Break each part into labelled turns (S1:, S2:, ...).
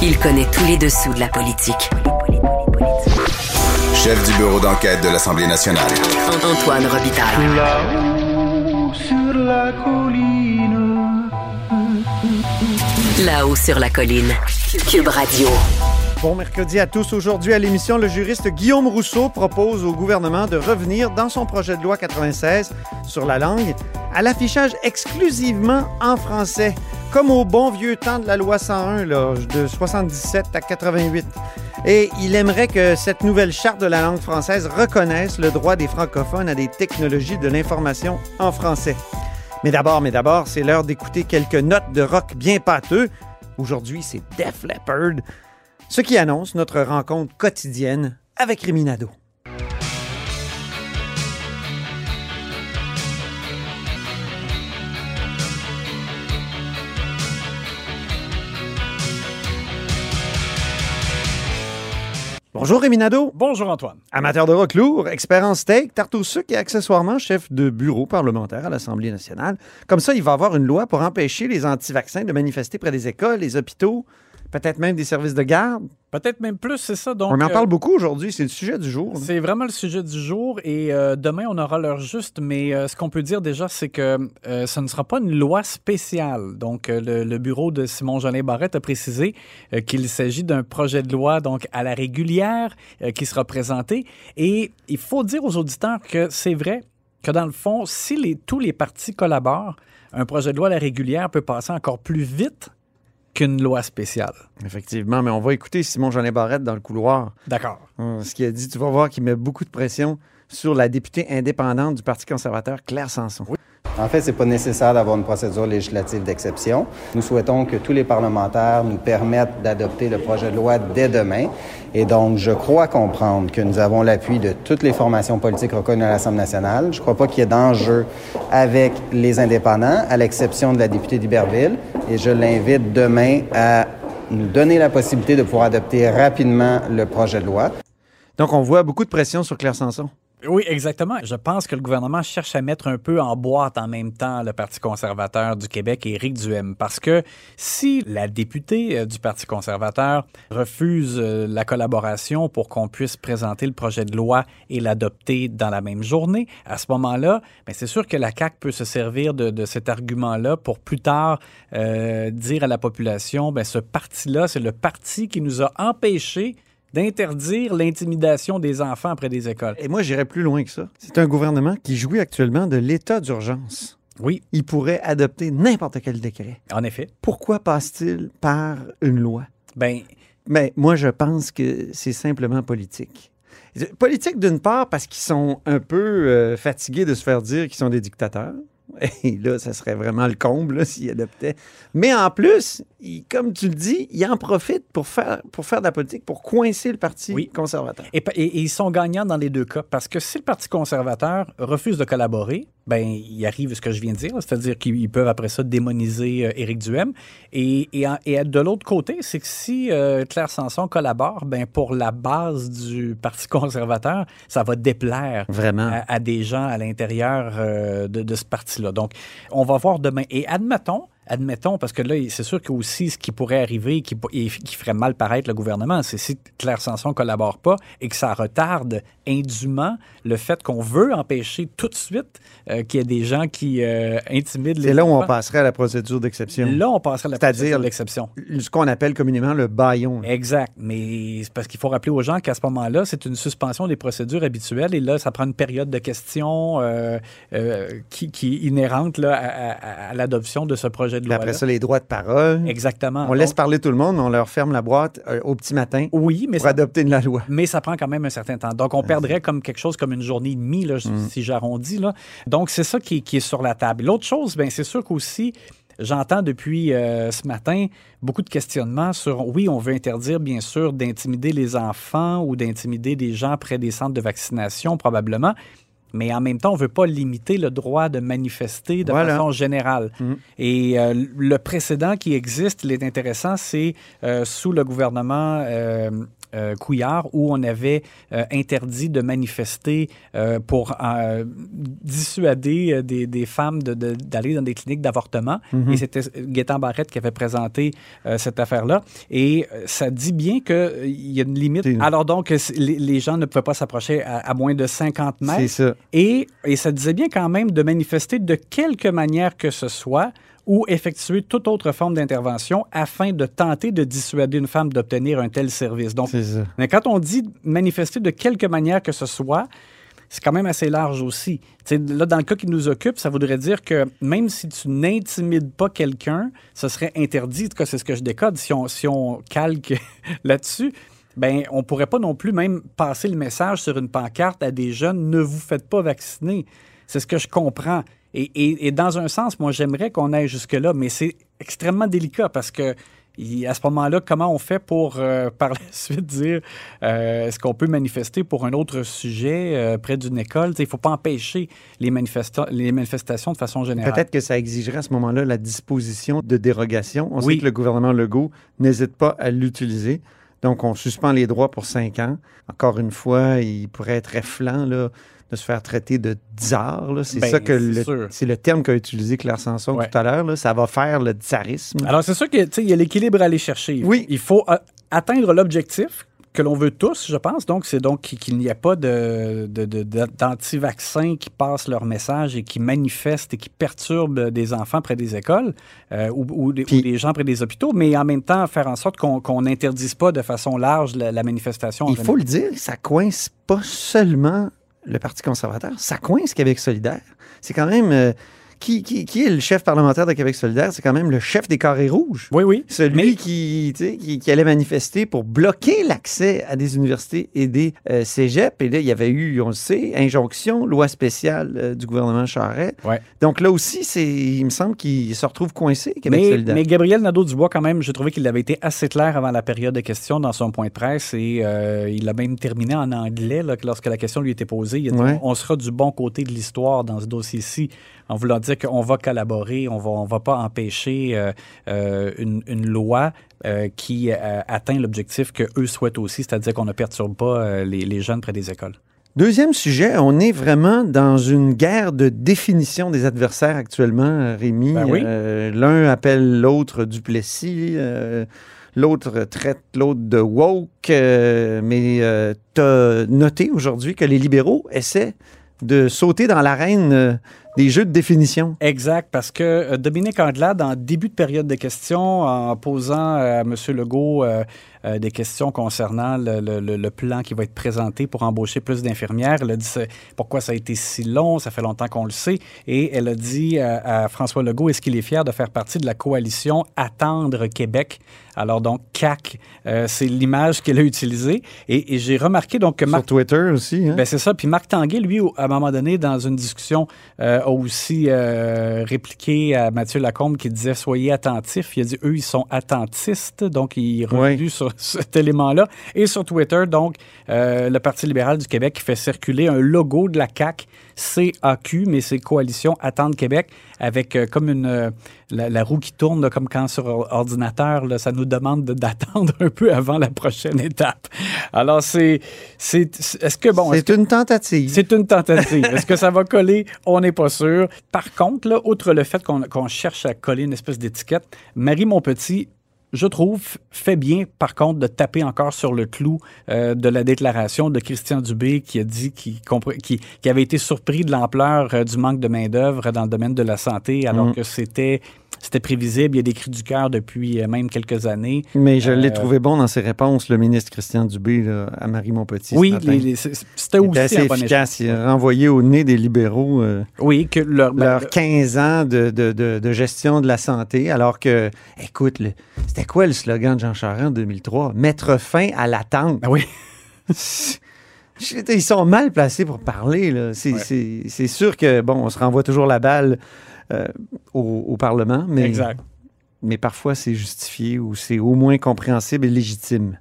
S1: Il connaît tous les dessous de la politique.
S2: Chef du bureau d'enquête de l'Assemblée nationale.
S1: Antoine Robitaille.
S3: Là-haut sur la colline.
S1: Là-haut sur la colline. Cube Radio.
S4: Bon mercredi à tous. Aujourd'hui à l'émission, le juriste Guillaume Rousseau propose au gouvernement de revenir dans son projet de loi 96 sur la langue à l'affichage exclusivement en français, comme au bon vieux temps de la loi 101 là, de 77 à 88. Et il aimerait que cette nouvelle charte de la langue française reconnaisse le droit des francophones à des technologies de l'information en français. Mais d'abord, mais d'abord, c'est l'heure d'écouter quelques notes de rock bien pâteux. Aujourd'hui, c'est Def Leppard, ce qui annonce notre rencontre quotidienne avec Réminado. Bonjour Réminado.
S5: Bonjour Antoine.
S4: Amateur de rock lourd, expert en steak, tarte au sucre et accessoirement chef de bureau parlementaire à l'Assemblée nationale. Comme ça, il va y avoir une loi pour empêcher les anti-vaccins de manifester près des écoles, les hôpitaux, peut-être même des services de garde.
S5: Peut-être même plus, c'est ça. Donc,
S4: On en
S5: euh,
S4: parle beaucoup aujourd'hui, c'est le sujet du jour.
S5: C'est vraiment le sujet du jour et euh, demain, on aura l'heure juste. Mais euh, ce qu'on peut dire déjà, c'est que ce ne sera pas une loi spéciale. Donc, le, le bureau de Simon-Jolin Barrette a précisé qu'il s'agit d'un projet de loi donc à la régulière qui sera présenté. Et il faut dire aux auditeurs que c'est vrai que dans le fond, si les, tous les partis collaborent, un projet de loi à la régulière peut passer encore plus vite qu'une loi spéciale.
S4: Effectivement, mais on va écouter Simon Jeanin Barrette dans le couloir.
S5: D'accord.
S4: Hum, Ce qu'il a dit, tu vas voir qu'il met beaucoup de pression sur la députée indépendante du Parti conservateur, Claire Sanson.
S6: En fait, c'est pas nécessaire d'avoir une procédure législative d'exception. Nous souhaitons que tous les parlementaires nous permettent d'adopter le projet de loi dès demain. Et donc, je crois comprendre que nous avons l'appui de toutes les formations politiques reconnues à l'Assemblée nationale. Je crois pas qu'il y ait d'enjeu avec les indépendants, à l'exception de la députée d'Iberville. Et je l'invite demain à nous donner la possibilité de pouvoir adopter rapidement le projet de loi.
S4: Donc, on voit beaucoup de pression sur Claire Sanson.
S5: Oui, exactement. Je pense que le gouvernement cherche à mettre un peu en boîte en même temps le Parti conservateur du Québec et Éric Duhem. Parce que si la députée euh, du Parti conservateur refuse euh, la collaboration pour qu'on puisse présenter le projet de loi et l'adopter dans la même journée, à ce moment-là, ben, c'est sûr que la CAQ peut se servir de, cet argument-là pour plus tard euh, dire à la population, ben, ce parti-là, c'est le parti qui nous a empêchés d'interdire l'intimidation des enfants après des écoles.
S4: Et moi, j'irais plus loin que ça. C'est un gouvernement qui jouit actuellement de l'état d'urgence.
S5: Oui,
S4: Il pourrait adopter n'importe quel décret.
S5: en effet.
S4: Pourquoi passe-t-il par une loi?
S5: Ben,
S4: Mais moi, je pense que c'est simplement politique. Politique, d'une part, parce qu'ils sont un peu euh, fatigués de se faire dire qu'ils sont des dictateurs. Et là, ça serait vraiment le comble là, s'ils adoptaient. Mais en plus, comme tu le dis, ils en profitent pour faire, pour faire de la politique, pour coincer le Parti
S5: Oui.
S4: conservateur.
S5: et- et ils sont gagnants dans les deux cas parce que si le Parti conservateur refuse de collaborer, ben il arrive ce que je viens de dire, c'est-à-dire qu'ils peuvent après ça démoniser euh, Éric Duhem. Et, et, de l'autre côté, c'est que si euh, Claire Sanson collabore, ben pour la base du Parti conservateur, ça va déplaire
S4: Vraiment.
S5: à, à des gens à l'intérieur euh, de, de ce parti-là. Donc, on va voir demain. Et admettons, admettons, parce que là, c'est sûr que aussi ce qui pourrait arriver qui, et qui ferait mal paraître le gouvernement, c'est si Claire Sanson ne collabore pas et que ça retarde indûment le fait qu'on veut empêcher tout de suite euh, qu'il y ait des gens qui euh, intimident les
S4: C'est là où on passerait à la procédure d'exception.
S5: Là, on passerait à la procédure d'exception.
S4: Ce qu'on appelle communément le baillon.
S5: Exact. Mais c'est parce qu'il faut rappeler aux gens qu'à ce moment-là, c'est une suspension des procédures habituelles et là, ça prend une période de questions euh, euh, qui, qui est inhérente là, à, à- à l'adoption de ce projet de loi.
S4: après ça, les droits de parole.
S5: Exactement.
S4: On laisse parler tout le monde, on leur ferme la boîte euh, au petit matin
S5: Oui, mais
S4: pour
S5: ça,
S4: adopter une la loi.
S5: mais ça prend quand même un certain temps. Donc, on perdrait comme quelque chose comme une journée et demie, là,
S4: Mm.
S5: si j'arrondis. Là. Donc, c'est ça qui, qui est sur la table. L'autre chose, ben, c'est sûr qu'aussi, j'entends depuis euh, ce matin beaucoup de questionnements sur, oui, on veut interdire, bien sûr, d'intimider les enfants ou d'intimider des gens près des centres de vaccination, probablement. Mais en même temps, on ne veut pas limiter le droit de manifester de
S4: Voilà.
S5: façon générale.
S4: Mm.
S5: Et euh, le précédent qui existe, il est intéressant, c'est euh, sous le gouvernement euh, euh, Couillard où on avait euh, interdit de manifester euh, pour dissuader des, des femmes de- de- d'aller dans des cliniques d'avortement.
S4: Mhm.
S5: Et c'était Gaétan Barrette qui avait présenté cette affaire-là. Et ça dit bien qu'il y a une limite. Alors donc, les, les gens ne pouvaient pas s'approcher à, à moins de 50 mètres.
S4: C'est ça.
S5: Et, et ça disait bien quand même de manifester de quelque manière que ce soit ou effectuer toute autre forme d'intervention afin de tenter de dissuader une femme d'obtenir un tel service. Donc, mais quand on dit manifester de quelque manière que ce soit, c'est quand même assez large aussi. Là, dans le cas qui nous occupe, ça voudrait dire que même si tu n'intimides pas quelqu'un, ce serait interdit. En tout cas, c'est ce que je décode. Si on, si on calque là-dessus, ben, on pourrait pas non plus même passer le message sur une pancarte à des jeunes ne vous faites pas vacciner. C'est ce que je comprends. Et, et- et dans un sens, moi, j'aimerais qu'on aille jusque-là, mais c'est extrêmement délicat parce que à ce moment-là, comment on fait pour euh, par la suite dire euh, est-ce qu'on peut manifester pour un autre sujet euh, près d'une école? Il ne faut pas empêcher les, manifesta- les manifestations de façon générale.
S4: Peut-être que ça exigerait à ce moment-là la disposition de dérogation. On
S5: Oui.
S4: sait que le gouvernement Legault n'hésite pas à l'utiliser. Donc, on suspend les droits pour cinq ans. Encore une fois, il pourrait être efflant là, de se faire traiter de tsar. C'est
S5: Ben,
S4: ça que
S5: c'est
S4: le- terme qu'a utilisé Claire Sanson
S5: Ouais.
S4: tout à l'heure. Ça va faire le tsarisme.
S5: Alors, c'est sûr qu'il y a l'équilibre à aller chercher.
S4: Oui.
S5: Il faut a- atteindre l'objectif que l'on veut tous, je pense. Donc, c'est donc qu'il n'y a pas de, de- de- de- d'anti-vaccins qui passent leur message et qui manifestent et qui perturbent des enfants près des écoles euh, ou, ou des,
S4: Puis-
S5: ou des gens près des hôpitaux, mais en même temps, faire en sorte qu'on n'interdise pas de façon large la, la manifestation.
S4: Il faut le dire, ça coince pas seulement le Parti conservateur, ça coince Québec solidaire. C'est quand même... euh, qui, qui- qui est le chef parlementaire de Québec solidaire? C'est quand même le chef des carrés rouges.
S5: Oui, oui.
S4: Celui
S5: Mais-
S4: qui, tu sais, qui, qui allait manifester pour bloquer l'accès à des universités et des euh, cégeps. Et là, il y avait eu, on le sait, injonction, loi spéciale euh, du gouvernement Charest.
S5: Ouais.
S4: Donc là aussi, c'est, il me semble qu'il se retrouve coincé, Québec
S5: Mais,
S4: solidaire.
S5: mais Gabriel Nadeau-Dubois, quand même, j'ai trouvé qu'il avait été assez clair avant la période de questions dans son point de presse et euh, il a même terminé en anglais là, lorsque la question lui était posée. Il a dit
S4: Ouais.
S5: on sera du bon côté de l'histoire dans ce dossier-ci, en voulant dire qu'on va collaborer, on va, on va pas empêcher euh, euh, une, une loi euh, qui atteint l'objectif que eux souhaitent aussi, c'est-à-dire qu'on ne perturbe pas les, les jeunes près des écoles.
S4: Deuxième sujet, on est vraiment dans une guerre de définition des adversaires actuellement, Rémi.
S5: Ben oui.
S4: Euh, L'un appelle l'autre Duplessis, euh, l'autre traite l'autre de woke, euh, mais tu as noté aujourd'hui que les libéraux essaient de sauter dans l'arène des jeux de définition.
S5: Exact, parce que euh, Dominique Anglade, en début de période de questions, en posant euh, à M. Legault euh, euh, des questions concernant le, le- le- le plan qui va être présenté pour embaucher plus d'infirmières, elle a dit pourquoi ça a été si long, ça fait longtemps qu'on le sait, et elle a dit à François Legault, est-ce qu'il est fier de faire partie de la coalition Attendre Québec? Alors donc, CAC, euh, c'est l'image qu'elle a utilisée, et, et j'ai remarqué donc que
S4: Sur
S5: Marc
S4: Twitter aussi. hein?
S5: ben, c'est ça. Puis Marc Tanguay, lui, à un moment donné, dans une discussion, a aussi euh, répliqué à Mathieu Lacombe qui disait Soyez attentifs. Il a dit Eux, ils sont attentistes. Donc, il est revenu sur cet élément-là. Et sur Twitter, donc, euh, le Parti libéral du Québec fait circuler un logo de la CAQ, CAQ, mais c'est Coalition Attendre Québec, avec euh, comme une. euh, la, la roue qui tourne, là, comme quand sur or- ordinateur, là, ça nous demande de- d'attendre un peu avant la prochaine étape. Alors, c'est. c'est- Est-ce que, bon.
S4: c'est une tentative.
S5: c'est une tentative. Est-ce que ça va coller? On n'est pas sûr. Par contre, là, outre le fait qu'on cherche à coller une espèce d'étiquette, Marie Montpetit, je trouve, fait bien, par contre, de taper encore sur le clou euh, de la déclaration de Christian Dubé qui a dit qu'il avait été surpris de l'ampleur euh, du manque de main-d'œuvre dans le domaine de la santé, alors
S4: Mm.
S5: que c'était. C'était prévisible, il y a des cris du cœur depuis euh, même quelques années.
S4: Mais je l'ai
S5: Euh,
S4: trouvé bon dans ses réponses, le ministre Christian Dubé, là, à Marie Montpetit.
S5: Oui, c'était aussi
S4: assez
S5: un bon
S4: efficace. Il a renvoyé au nez des libéraux euh,
S5: Oui, que leur,
S4: leurs 15 ans de, de- de- de gestion de la santé, alors que, écoute, c'était quoi le slogan de Jean Charest en 2003? Mettre fin à l'attente.
S5: Ah oui.
S4: Ils sont mal placés pour parler. C'est
S5: Ouais.
S4: sûr que, bon, on se renvoie toujours la balle au, au Parlement, mais,
S5: Exact.
S4: mais parfois c'est justifié ou c'est au moins compréhensible et légitime.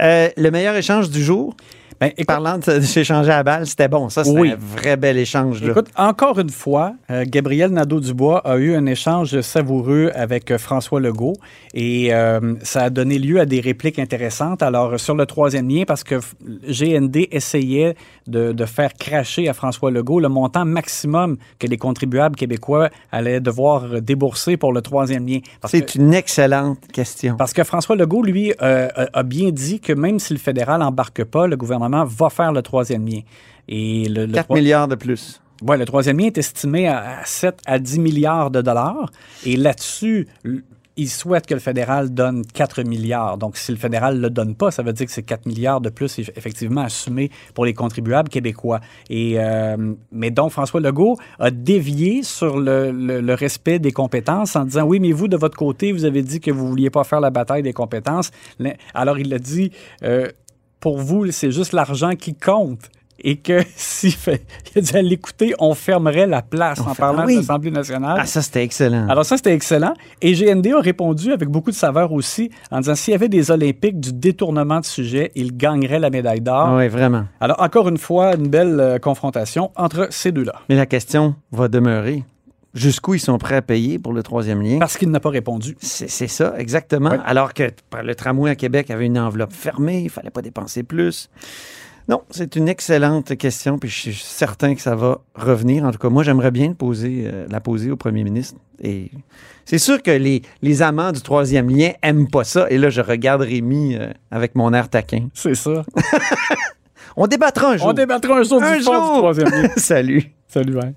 S4: Euh, le meilleur échange du jour,
S5: Ben, écoute,
S4: Parlant de s'échanger à balle, c'était bon. Ça, c'était
S5: Oui.
S4: un vrai bel échange. Là.
S5: Écoute, encore une fois, euh, Gabriel Nadeau-Dubois a eu un échange savoureux avec euh, François Legault et euh, ça a donné lieu à des répliques intéressantes. Alors, sur le troisième lien, parce que GND essayait de, de faire cracher à François Legault le montant maximum que les contribuables québécois allaient devoir débourser pour le troisième lien.
S4: C'est une excellente question.
S5: parce que François Legault, lui, a a bien dit que même si le fédéral embarque pas, le gouvernement va faire le troisième lien. Et le, le
S4: 4
S5: troi-
S4: milliards de plus.
S5: Ouais, le troisième lien est estimé à à 7 à 10 milliards de dollars. Et là-dessus, il souhaite que le fédéral donne 4 milliards. Donc, si le fédéral ne le donne pas, ça veut dire que c'est 4 milliards de plus, eff- effectivement, assumés pour les contribuables québécois. Et, euh, mais donc, François Legault a dévié sur le, le- le respect des compétences en disant Oui, mais vous, de votre côté, vous avez dit que vous ne vouliez pas faire la bataille des compétences. Alors, il a dit euh, Pour vous, c'est juste l'argent qui compte. Et que si fait, il a à l'écouter, on fermerait la place
S4: On
S5: en parlant
S4: ah oui.
S5: de l'Assemblée nationale.
S4: Ah, ça, c'était excellent.
S5: Alors ça, c'était excellent. Et GND a répondu avec beaucoup de saveur aussi en disant s'il y avait des Olympiques du détournement de sujet, il gagnerait la médaille d'or.
S4: Oui, vraiment.
S5: Alors encore une fois, une belle euh, confrontation entre ces deux-là.
S4: Mais la question va demeurer. Jusqu'où ils sont prêts à payer pour le troisième lien?
S5: Parce qu'il n'a pas répondu.
S4: C'est ça, exactement.
S5: Ouais.
S4: Alors que le tramway à Québec avait une enveloppe fermée, il ne fallait pas dépenser plus. Non, c'est une excellente question, puis je suis certain que ça va revenir. En tout cas, moi, j'aimerais bien le poser, euh, la poser au premier ministre. Et c'est sûr que les, les amants du troisième lien aiment pas ça. Et là, je regarde Rémi euh, avec mon air taquin.
S5: C'est ça.
S4: On débattra un jour.
S5: On débattra un jour
S4: Un
S5: du fond du troisième lien.
S4: Salut.
S5: Salut, hein.